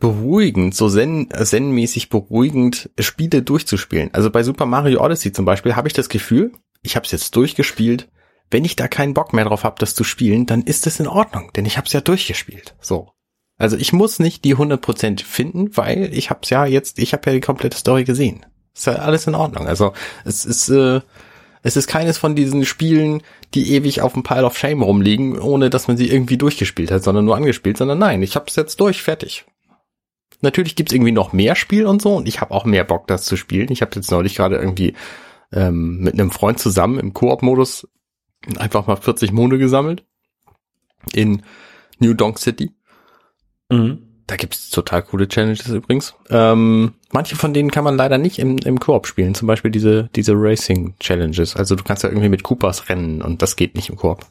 beruhigend, so zen, zen-mäßig beruhigend, Spiele durchzuspielen. Also bei Super Mario Odyssey zum Beispiel habe ich das Gefühl, ich habe es jetzt durchgespielt. Wenn ich da keinen Bock mehr drauf habe, das zu spielen, dann ist es in Ordnung, denn ich habe es ja durchgespielt. So. Also ich muss nicht die 100% finden, weil ich habe es ja jetzt, ich habe ja die komplette Story gesehen. Ist ja alles in Ordnung. Also es ist äh, es ist keines von diesen Spielen, die ewig auf dem Pile of Shame rumliegen, ohne dass man sie irgendwie durchgespielt hat, sondern nur angespielt, sondern nein, ich hab's jetzt durch, fertig. Natürlich gibt's irgendwie noch mehr Spiel und so und ich habe auch mehr Bock, das zu spielen. Ich habe jetzt neulich gerade irgendwie ähm, mit einem Freund zusammen im Koop-Modus einfach mal 40 Monde gesammelt in New Donk City. Da gibt's total coole Challenges übrigens. Ähm, manche von denen kann man leider nicht im, im Koop spielen. Zum Beispiel diese, diese Racing Challenges. Also du kannst ja irgendwie mit Coopers rennen und das geht nicht im Koop.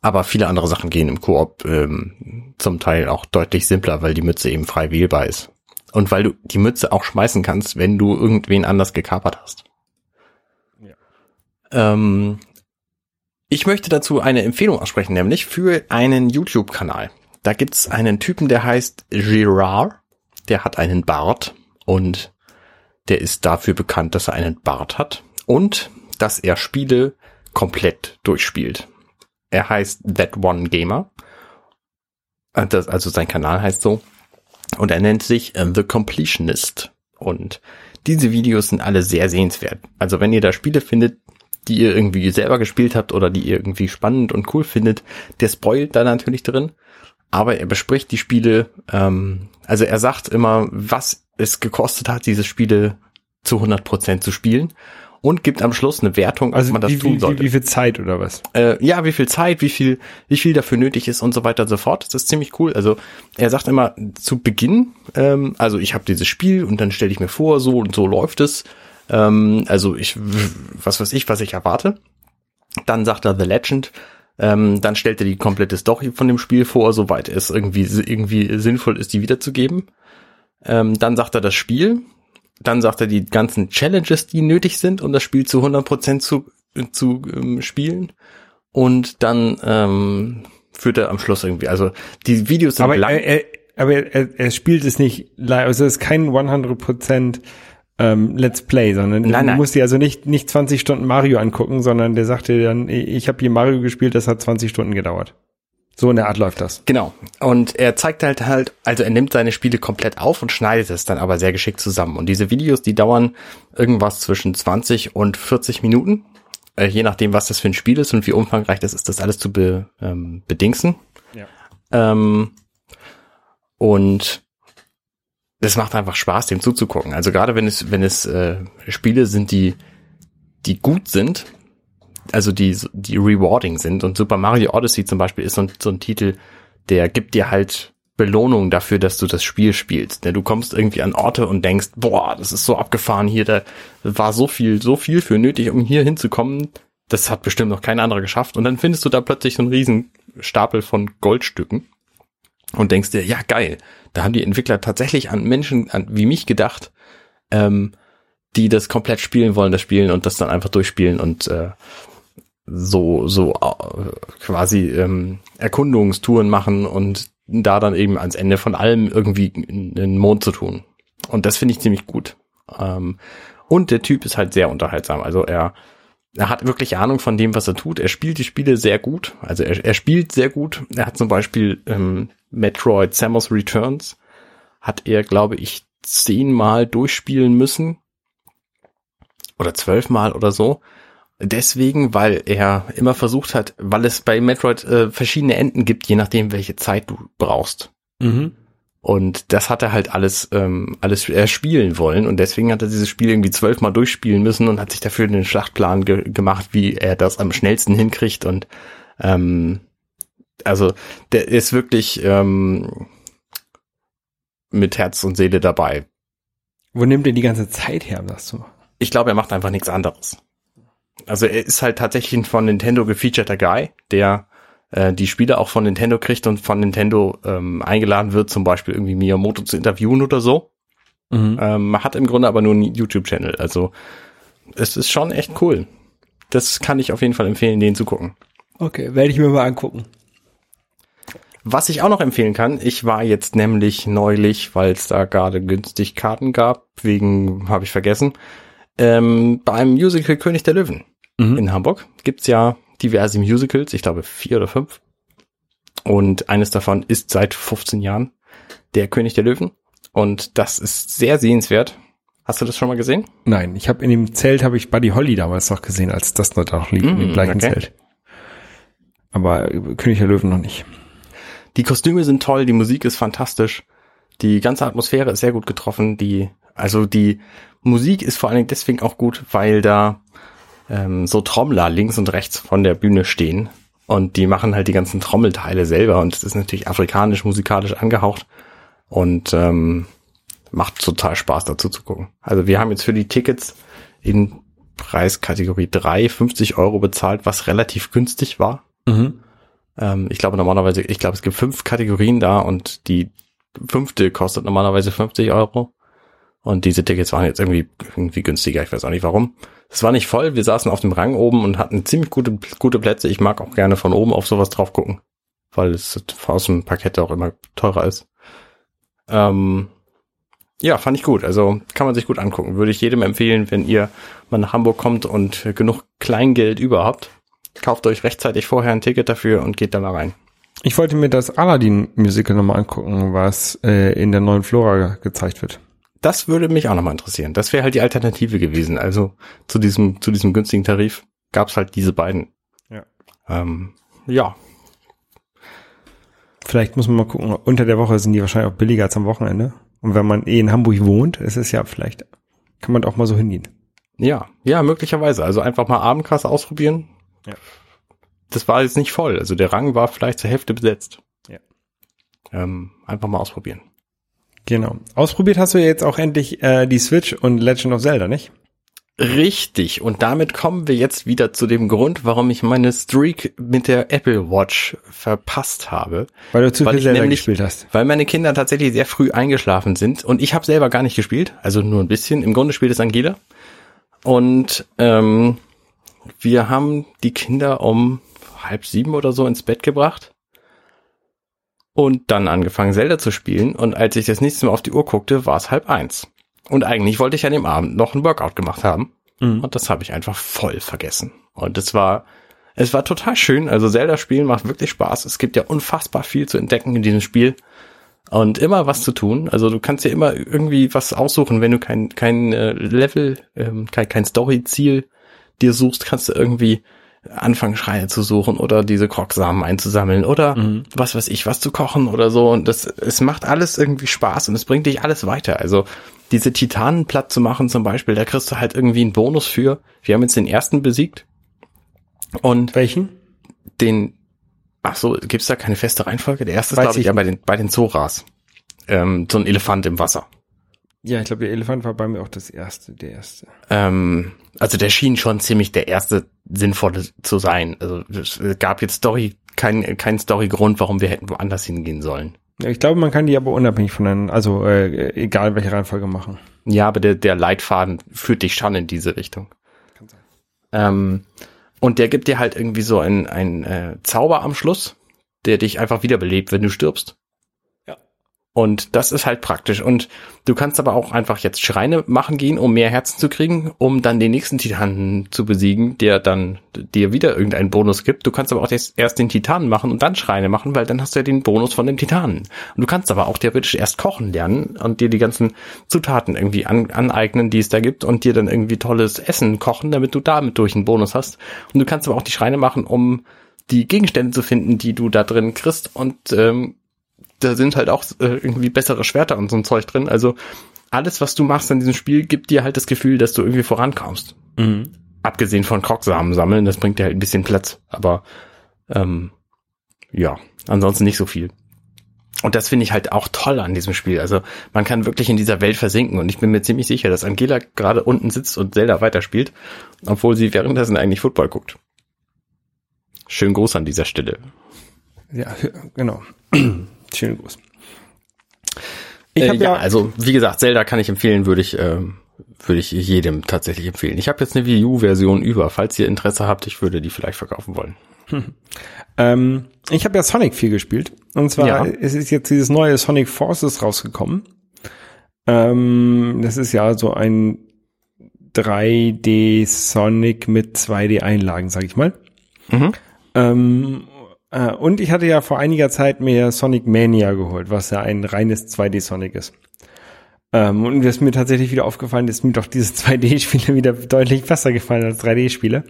Aber viele andere Sachen gehen im Koop ähm, zum Teil auch deutlich simpler, weil die Mütze eben frei wählbar ist. Und weil du die Mütze auch schmeißen kannst, wenn du irgendwen anders gekapert hast. Ähm, ich möchte dazu eine Empfehlung aussprechen, nämlich für einen YouTube-Kanal. Da gibt's einen Typen, der heißt Girard. Der hat einen Bart und der ist dafür bekannt, dass er einen Bart hat und dass er Spiele komplett durchspielt. Er heißt That One Gamer. Äh, das, also sein Kanal heißt so. Und er nennt sich äh, The Completionist. Und diese Videos sind alle sehr sehenswert. Also wenn ihr da Spiele findet, die ihr irgendwie selber gespielt habt oder die ihr irgendwie spannend und cool findet, der spoilt da natürlich drin. Aber er bespricht die Spiele, ähm, also er sagt immer, was es gekostet hat, diese Spiele zu 100% zu spielen und gibt am Schluss eine Wertung, Also ob man das wie, tun sollte. wie, wie viel Zeit oder was? Äh, ja, wie viel Zeit, wie viel, wie viel dafür nötig ist und so weiter und so fort. Das ist ziemlich cool. Also er sagt immer zu Beginn, ähm, also ich habe dieses Spiel und dann stelle ich mir vor, so und so läuft es. Ähm, also ich, was weiß ich, was ich erwarte. Dann sagt er The Legend. Ähm, dann stellt er die komplette Story von dem Spiel vor, soweit es irgendwie irgendwie sinnvoll ist, die wiederzugeben. Ähm, dann sagt er das Spiel. Dann sagt er die ganzen Challenges, die nötig sind, um das Spiel zu 100% zu, zu ähm, spielen. Und dann ähm, führt er am Schluss irgendwie, also die Videos sind Aber, lang. er, er, aber er, er spielt es nicht live, also es ist kein 100% ähm, Let's Play, sondern Nein, du nein. musst dir also nicht, nicht 20 Stunden Mario angucken, sondern der sagt dir dann, ich habe hier Mario gespielt, das hat 20 Stunden gedauert. So in der Art läuft das. Genau. Und er zeigt halt halt, also er nimmt seine Spiele komplett auf und schneidet es dann aber sehr geschickt zusammen. Und diese Videos, die dauern irgendwas zwischen 20 und 40 Minuten. Äh, je nachdem, was das für ein Spiel ist und wie umfangreich das ist, das alles zu be, ähm, bedingsen. Ja. Ähm, und das macht einfach Spaß, dem zuzugucken. Also gerade wenn es, wenn es äh, Spiele sind, die, die gut sind, also die, die rewarding sind. Und Super Mario Odyssey zum Beispiel ist so ein, so ein Titel, der gibt dir halt Belohnung dafür, dass du das Spiel spielst. Ne, Du kommst irgendwie an Orte und denkst, boah, das ist so abgefahren hier, da war so viel, so viel für nötig, um hier hinzukommen. Das hat bestimmt noch kein anderer geschafft. Und dann findest du da plötzlich so einen riesen Stapel von Goldstücken und denkst dir, ja geil, da haben die Entwickler tatsächlich an Menschen an, wie mich gedacht, ähm, die das komplett spielen wollen, das Spielen und das dann einfach durchspielen und äh, so so äh, quasi ähm, Erkundungstouren machen und da dann eben ans Ende von allem irgendwie einen Mond zu tun. Und das finde ich ziemlich gut. Ähm, und der Typ ist halt sehr unterhaltsam. Also er er hat wirklich Ahnung von dem, was er tut. Er spielt die Spiele sehr gut. Also er, er spielt sehr gut. Er hat zum Beispiel ähm, Metroid Samus Returns hat er, glaube ich, zehnmal durchspielen müssen. Oder zwölfmal oder so. Deswegen, weil er immer versucht hat, weil es bei Metroid äh, verschiedene Enden gibt, je nachdem, welche Zeit du brauchst. Mhm. Und das hat er halt alles, ähm, alles erspielen wollen. Und deswegen hat er dieses Spiel irgendwie zwölfmal durchspielen müssen und hat sich dafür den Schlachtplan ge gemacht, wie er das am schnellsten hinkriegt. Und ähm, also der ist wirklich ähm, mit Herz und Seele dabei. Wo nimmt er die ganze Zeit her, um das zu machen? Ich glaube, er macht einfach nichts anderes. Also er ist halt tatsächlich ein von Nintendo gefeaturter Guy, der äh, die Spiele auch von Nintendo kriegt und von Nintendo ähm, eingeladen wird, zum Beispiel irgendwie Miyamoto zu interviewen oder so. Mhm. Ähm, hat im Grunde aber nur einen YouTube-Channel. Also es ist schon echt cool. Das kann ich auf jeden Fall empfehlen, den zu gucken. Okay, werde ich mir mal angucken. Was ich auch noch empfehlen kann, ich war jetzt nämlich neulich, weil es da gerade günstig Karten gab, wegen, habe ich vergessen, ähm, beim Musical König der Löwen Mhm. in Hamburg. Gibt's ja diverse Musicals, ich glaube vier oder fünf. Und eines davon ist seit 15 Jahren der König der Löwen. Und das ist sehr sehenswert. Hast du das schon mal gesehen? Nein, ich habe in dem Zelt habe ich Buddy Holly damals noch gesehen, als das noch lief, in dem gleichen okay. Zelt. Aber äh, König der Löwen noch nicht. Die Kostüme sind toll, die Musik ist fantastisch, die ganze Atmosphäre ist sehr gut getroffen, die, also die Musik ist vor allen Dingen deswegen auch gut, weil da ähm, so Trommler links und rechts von der Bühne stehen und die machen halt die ganzen Trommelteile selber und es ist natürlich afrikanisch, musikalisch angehaucht und ähm, macht total Spaß dazu zu gucken. Also wir haben jetzt für die Tickets in Preiskategorie 3 50 Euro bezahlt, was relativ günstig war. Mhm. Ähm, ich glaube normalerweise, ich glaube, es gibt fünf Kategorien da und die fünfte kostet normalerweise 50 Euro. Und diese Tickets waren jetzt irgendwie, irgendwie günstiger, ich weiß auch nicht warum. Es war nicht voll, wir saßen auf dem Rang oben und hatten ziemlich gute, gute Plätze. Ich mag auch gerne von oben auf sowas drauf gucken, weil es aus dem Parkett auch immer teurer ist. Ähm, Ja, fand ich gut. Also kann man sich gut angucken. Würde ich jedem empfehlen, wenn ihr mal nach Hamburg kommt und genug Kleingeld überhaupt. Kauft euch rechtzeitig vorher ein Ticket dafür und geht da mal rein. Ich wollte mir das Aladdin-Musical nochmal angucken, was äh, in der neuen Flora gezeigt wird. Das würde mich auch nochmal interessieren. Das wäre halt die Alternative gewesen. Also zu diesem, zu diesem günstigen Tarif gab's halt diese beiden. Ja. Ähm, ja, Vielleicht muss man mal gucken, unter der Woche sind die wahrscheinlich auch billiger als am Wochenende. Und wenn man eh in Hamburg wohnt, ist es ja vielleicht, kann man auch mal so hingehen. Ja, ja, möglicherweise. Also einfach mal Abendkasse ausprobieren. Ja. Das war jetzt nicht voll. Also der Rang war vielleicht zur Hälfte besetzt. Ja. Ähm, einfach mal ausprobieren. Genau. Ausprobiert hast du ja jetzt auch endlich äh, die Switch und Legend of Zelda, nicht? Richtig. Und damit kommen wir jetzt wieder zu dem Grund, warum ich meine Streak mit der Apple Watch verpasst habe. Weil du zu Weil viel Zelda nämlich- gespielt hast. Weil meine Kinder tatsächlich sehr früh eingeschlafen sind und ich habe selber gar nicht gespielt, also nur ein bisschen. Im Grunde spielt es Angela. Und ähm, wir haben die Kinder um halb sieben oder so ins Bett gebracht und dann angefangen Zelda zu spielen. Und als ich das nächste Mal auf die Uhr guckte, war es halb eins. Und eigentlich wollte ich an dem Abend noch ein Workout gemacht haben. Mhm. Und das habe ich einfach voll vergessen. Und es war, es war total schön. Also Zelda spielen macht wirklich Spaß. Es gibt ja unfassbar viel zu entdecken in diesem Spiel. Und immer was zu tun. Also du kannst ja immer irgendwie was aussuchen, wenn du kein, kein äh, Level, ähm, kein, kein Story-Ziel dir suchst, kannst du irgendwie anfangen, Schreie zu suchen oder diese Krogsamen einzusammeln oder was weiß ich, was zu kochen oder so. Und das, es macht alles irgendwie Spaß und es bringt dich alles weiter. Also diese Titanen platt zu machen zum Beispiel, da kriegst du halt irgendwie einen Bonus für. Wir haben jetzt den ersten besiegt und Welchen? den, ach so, gibt's da keine feste Reihenfolge? Der erste ist, Weiß glaube ich, ich ja bei den, bei den Zoras. Ähm, so ein Elefant im Wasser. Ja, ich glaube, der Elefant war bei mir auch das erste, der erste. Ähm, also der schien schon ziemlich der erste sinnvolle zu sein. Also es gab jetzt Story, kein, kein Story-Grund, warum wir hätten woanders hingehen sollen. Ja, ich glaube, man kann die aber unabhängig voneinander, also äh, egal welche Reihenfolge machen. Ja, aber der, der Leitfaden führt dich schon in diese Richtung. Kann sein. Ähm, und der gibt dir halt irgendwie so ein, ein äh, Zauber am Schluss, der dich einfach wiederbelebt, wenn du stirbst. Und das ist halt praktisch. Und du kannst aber auch einfach jetzt Schreine machen gehen, um mehr Herzen zu kriegen, um dann den nächsten Titanen zu besiegen, der dann dir wieder irgendeinen Bonus gibt. Du kannst aber auch erst, erst den Titanen machen und dann Schreine machen, weil dann hast du ja den Bonus von dem Titanen. Und du kannst aber auch theoretisch erst kochen lernen und dir die ganzen Zutaten irgendwie an, aneignen, die es da gibt und dir dann irgendwie tolles Essen kochen, damit du damit durch einen Bonus hast. Und du kannst aber auch die Schreine machen, um die Gegenstände zu finden, die du da drin kriegst und ähm, da sind halt auch äh, irgendwie bessere Schwerter und so ein Zeug drin. Also alles, was du machst in diesem Spiel, gibt dir halt das Gefühl, dass du irgendwie vorankommst. Mhm. Abgesehen von Krogsamen sammeln, das bringt dir halt ein bisschen Platz. Aber ähm, ja, ansonsten nicht so viel. Und das finde ich halt auch toll an diesem Spiel. Also man kann wirklich in dieser Welt versinken und ich bin mir ziemlich sicher, dass Angela gerade unten sitzt und Zelda weiterspielt, obwohl sie währenddessen eigentlich Football guckt. Schönen Gruß an dieser Stelle. Ja, genau. Schönen Gruß. Ich äh, habe ja, ja, also wie gesagt, Zelda kann ich empfehlen, würde ich, ähm, würde ich jedem tatsächlich empfehlen. Ich habe jetzt eine Wii U-Version über, falls ihr Interesse habt, ich würde die vielleicht verkaufen wollen. ähm, ich habe ja Sonic 4 gespielt. Und zwar Ja. es ist jetzt dieses neue Sonic Forces rausgekommen. Ähm, das ist ja so ein 3D Sonic mit 2D Einlagen, sag ich mal. Mhm. Ähm, äh, und ich hatte ja vor einiger Zeit mir Sonic Mania geholt, was ja ein reines 2D Sonic ist. Ähm, und es ist mir tatsächlich wieder aufgefallen, dass mir doch diese 2D-Spiele wieder deutlich besser gefallen als 3D-Spiele.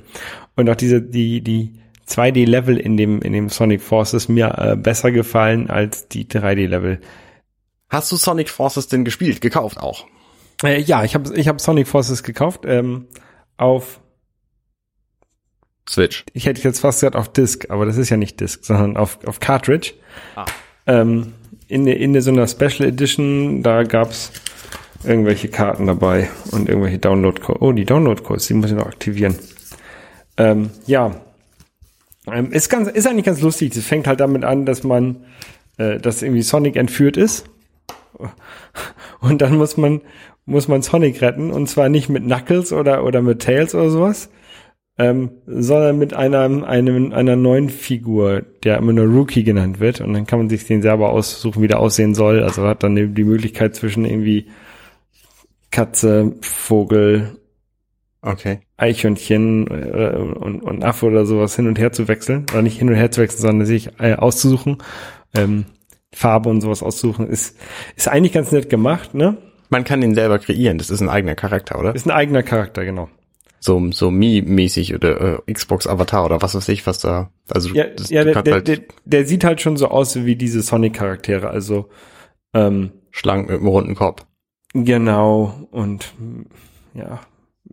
Und auch diese, die, die 2D-Level in dem, in dem Sonic Forces mir äh, besser gefallen als die 3D-Level. Hast du Sonic Forces denn gespielt, gekauft auch? Äh, ja, ich habe ich hab Sonic Forces gekauft, ähm, auf, Switch. ich hätte jetzt fast gesagt auf Disk, aber das ist ja nicht Disk, sondern auf, auf Cartridge. Ah. Ähm, in, der- in der so einer Special Edition, da gab's irgendwelche Karten dabei und irgendwelche Download-Codes. Oh, die Download-Codes, die muss ich noch aktivieren. Ähm, ja, ähm, ist ganz, ist eigentlich ganz lustig. Das fängt halt damit an, dass man, äh, dass irgendwie Sonic entführt ist. Und dann muss man, muss man Sonic retten. Und zwar nicht mit Knuckles oder, oder mit Tails oder sowas, ähm, sondern mit einer, einem, einer neuen Figur, der immer nur Rookie genannt wird. Und dann kann man sich den selber aussuchen, wie der aussehen soll. Also hat dann die die Möglichkeit zwischen irgendwie Katze, Vogel, Okay. Eichhörnchen äh, und, und Affe oder sowas hin und her zu wechseln. Oder nicht hin und her zu wechseln, sondern sich äh, auszusuchen. Ähm, Farbe und sowas aussuchen. Ist, ist eigentlich ganz nett gemacht, ne? Man kann ihn selber kreieren. Das ist ein eigener Charakter, oder? Ist ein eigener Charakter, genau. So, so Mi-mäßig oder äh, Xbox Avatar oder was weiß ich, was da. Also Ja, das, ja der, der, halt der, der sieht halt schon so aus wie diese Sonic-Charaktere. Also ähm, schlank mit einem runden Kopf. genau und ja,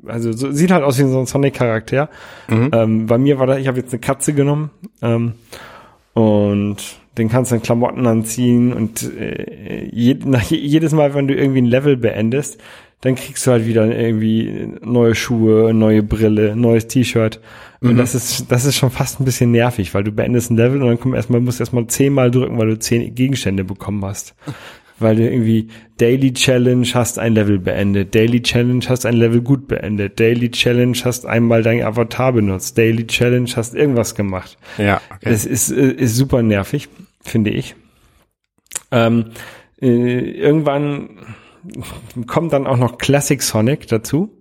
also so, sieht halt aus wie so ein Sonic-Charakter. Mhm. Ähm, bei mir war da, ich habe jetzt eine Katze genommen ähm, und den kannst du in Klamotten anziehen und äh, je, nach, je- jedes Mal, wenn du irgendwie ein Level beendest, dann kriegst du halt wieder irgendwie neue Schuhe, neue Brille, neues T-Shirt. Und das ist, das ist schon fast ein bisschen nervig, weil du beendest ein Level und dann kommt erstmal, musst du erstmal zehnmal drücken, weil du zehn Gegenstände bekommen hast. Weil du irgendwie Daily Challenge hast ein Level beendet, Daily Challenge hast ein Level gut beendet, Daily Challenge hast einmal dein Avatar benutzt, Daily Challenge hast irgendwas gemacht. Ja, okay. Das ist, äh, ist super nervig, finde ich. Ähm, äh, irgendwann kommt dann auch noch Classic Sonic dazu.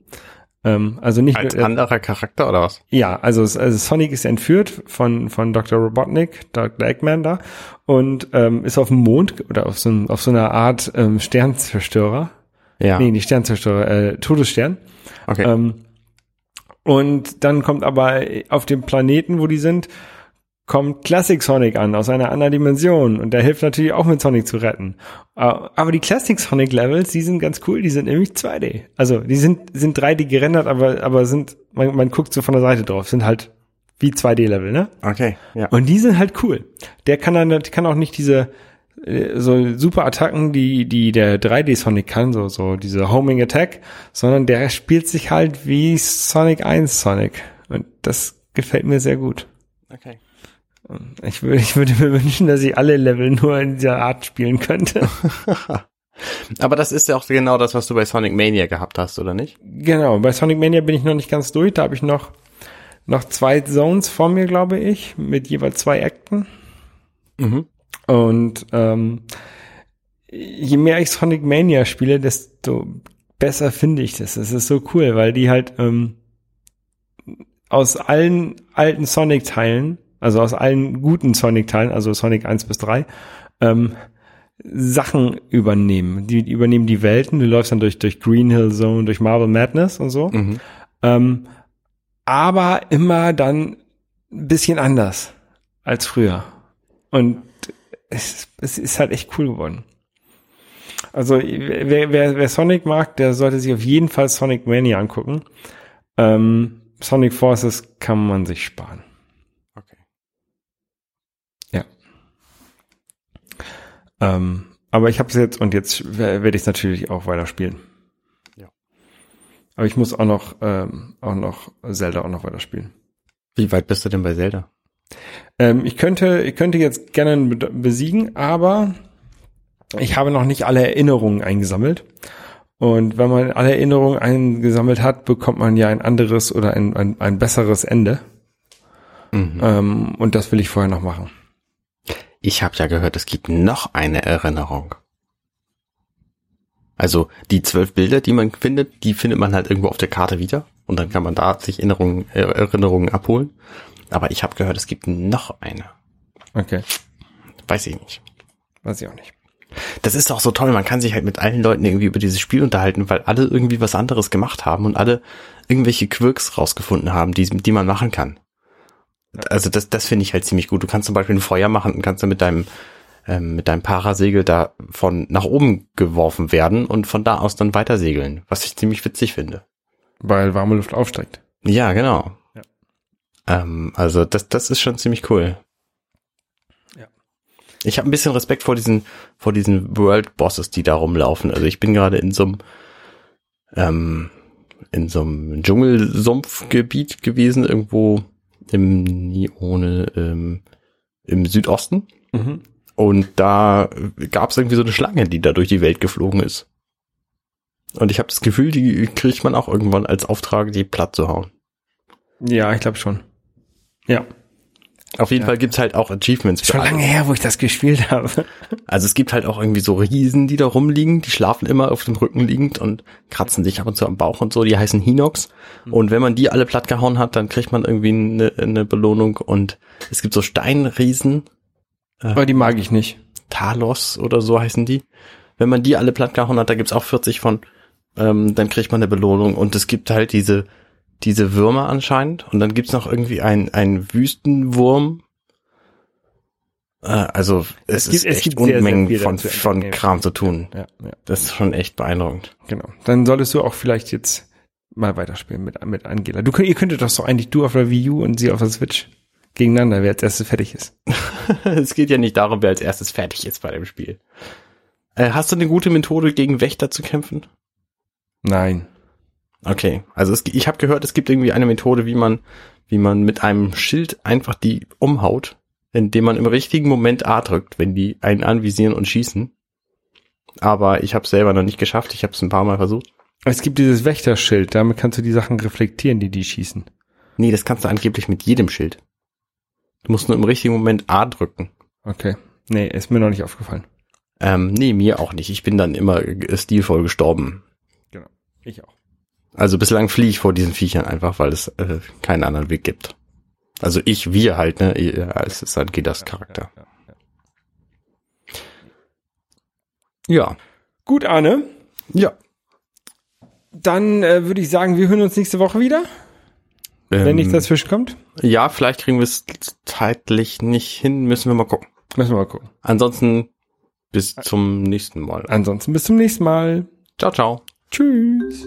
Ähm, also nicht Als nur, anderer Charakter oder was? ja, also, also Sonic ist entführt von, von Dr. Robotnik, Dr. Eggman da, und ähm, ist auf dem Mond oder auf so, auf so einer Art ähm, Sternzerstörer. Ja. Nee, nicht Sternzerstörer, äh, Todesstern. okay. Ähm, und dann kommt aber auf dem Planeten, wo die sind, kommt Classic Sonic an aus einer anderen Dimension und der hilft natürlich auch mit Sonic zu retten. Äh, Aber die Classic Sonic Levels, die sind ganz cool, die sind nämlich 2D. Also die sind sind 3D gerendert, aber aber sind man, man guckt so von der Seite drauf, sind halt wie 2D Level, ne? okay. Ja. Und die sind halt cool. Der kann dann kann auch nicht diese äh, so super Attacken, die die der 3D Sonic kann, so so diese Homing Attack, sondern der spielt sich halt wie Sonic 1 Sonic und das gefällt mir sehr gut. okay. Ich würde ich würde mir wünschen, dass ich alle Level nur in dieser Art spielen könnte. Aber das ist ja auch genau das, was du bei Sonic Mania gehabt hast, oder nicht? genau, bei Sonic Mania bin ich noch nicht ganz durch, da habe ich noch noch zwei Zones vor mir, glaube ich, mit jeweils zwei Akten. Mhm. Und ähm, je mehr ich Sonic Mania spiele, desto besser finde ich das. Das ist so cool, weil die halt ähm, aus allen alten Sonic-Teilen, also aus allen guten Sonic-Teilen, also Sonic 1 bis 3, ähm, Sachen übernehmen. Die übernehmen die Welten. Du läufst dann durch, durch Green Hill Zone, durch Marble Madness und so. Mhm. Ähm, aber immer dann ein bisschen anders als früher. Und es, es ist halt echt cool geworden. Also wer, wer, wer Sonic mag, der sollte sich auf jeden Fall Sonic Mania angucken. Ähm, Sonic Forces kann man sich sparen. Ähm, aber ich habe es jetzt und jetzt werde ich es natürlich auch weiterspielen. Ja. Aber ich muss auch noch ähm, auch noch Zelda auch noch weiterspielen. Wie weit bist du denn bei Zelda? Ähm, ich könnte, ich könnte jetzt gerne be- besiegen, aber ich habe noch nicht alle Erinnerungen eingesammelt. Und wenn man alle Erinnerungen eingesammelt hat, bekommt man ja ein anderes oder ein, ein, ein besseres Ende. Mhm. Ähm, und das will ich vorher noch machen. Ich habe ja gehört, es gibt noch eine Erinnerung. Also die zwölf Bilder, die man findet, die findet man halt irgendwo auf der Karte wieder und dann kann man da sich Erinnerungen, äh, Erinnerungen abholen. Aber ich habe gehört, es gibt noch eine. Okay, Weiß ich nicht. weiß ich auch nicht. Das ist auch so toll, man kann sich halt mit allen Leuten irgendwie über dieses Spiel unterhalten, weil alle irgendwie was anderes gemacht haben und alle irgendwelche Quirks rausgefunden haben, die, die man machen kann. Also das, das finde ich halt ziemlich gut. Du kannst zum Beispiel ein Feuer machen und kannst dann mit deinem, ähm, mit deinem Parasegel da von nach oben geworfen werden und von da aus dann weiter segeln, was ich ziemlich witzig finde. Weil warme Luft aufsteigt. Ja, genau. Ja. Ähm, also das, das ist schon ziemlich cool. Ja. Ich habe ein bisschen Respekt vor diesen, vor diesen World Bosses, die da rumlaufen. Also ich bin gerade in so einem, ähm, in so einem Dschungelsumpfgebiet gewesen, irgendwo im Nione, ähm, im Südosten. Mhm. Und da gab es irgendwie so eine Schlange, die da durch die Welt geflogen ist. Und ich habe das Gefühl, die kriegt man auch irgendwann als Auftrag, die platt zu hauen. Ja, ich glaube schon. Ja. Auf jeden Fall gibt's halt auch Achievements. Schon alle. lange her, wo ich das gespielt habe. Also es gibt halt auch irgendwie so Riesen, die da rumliegen, die schlafen immer auf dem Rücken liegend und kratzen sich ab und zu am Bauch und so, die heißen Hinox. Und wenn man die alle platt gehauen hat, dann kriegt man irgendwie eine, eine Belohnung und es gibt so Steinriesen, Aber die mag ich nicht. Talos oder so heißen die. Wenn man die alle platt gehauen hat, da gibt's auch 40 von, ähm, dann kriegt man eine Belohnung und es gibt halt diese, diese Würmer anscheinend und dann gibt's noch irgendwie ein, ein Wüstenwurm. Äh, also es, gibt- ist es echt gibt sehr, sehr Unmengen viel von, von Ja. Kram zu tun. Ja, ja, Das ist schon echt beeindruckend. genau. Dann solltest du auch vielleicht jetzt mal weiterspielen mit, mit Angela. Du ihr könntet doch so eigentlich du auf der Wii U und sie auf der Switch gegeneinander, wer als erstes fertig ist. es geht ja nicht darum, wer als erstes fertig ist bei dem Spiel. Äh, hast du eine gute Methode, gegen Wächter zu kämpfen? Nein. Okay, also es, ich habe gehört, es gibt irgendwie eine Methode, wie man, wie man mit einem Schild einfach die umhaut, indem man im richtigen Moment A drückt, wenn die einen anvisieren und schießen. Aber ich habe selber noch nicht geschafft. Ich habe es ein paar Mal versucht. Es gibt dieses Wächterschild, damit kannst du die Sachen reflektieren, die die schießen. Nee, das kannst du angeblich mit jedem Schild. Du musst nur im richtigen Moment A drücken. Okay. Nee, ist mir noch nicht aufgefallen. Ähm, nee, mir auch nicht. Ich bin dann immer stilvoll gestorben. Genau. Ich auch. Also bislang fliehe ich vor diesen Viechern einfach, weil es äh, keinen anderen Weg gibt. Also ich, wir halt, ne? Es ist halt Gidas Charakter. Ja. Gut, Arne. Ja. Dann äh, würde ich sagen, wir hören uns nächste Woche wieder, wenn Ähm, nichts dazwischen kommt. Ja, vielleicht kriegen wir es zeitlich nicht hin, müssen wir mal gucken. Müssen wir mal gucken. Ansonsten bis zum nächsten Mal. Ansonsten bis zum nächsten Mal. Ciao, ciao. Tschüss.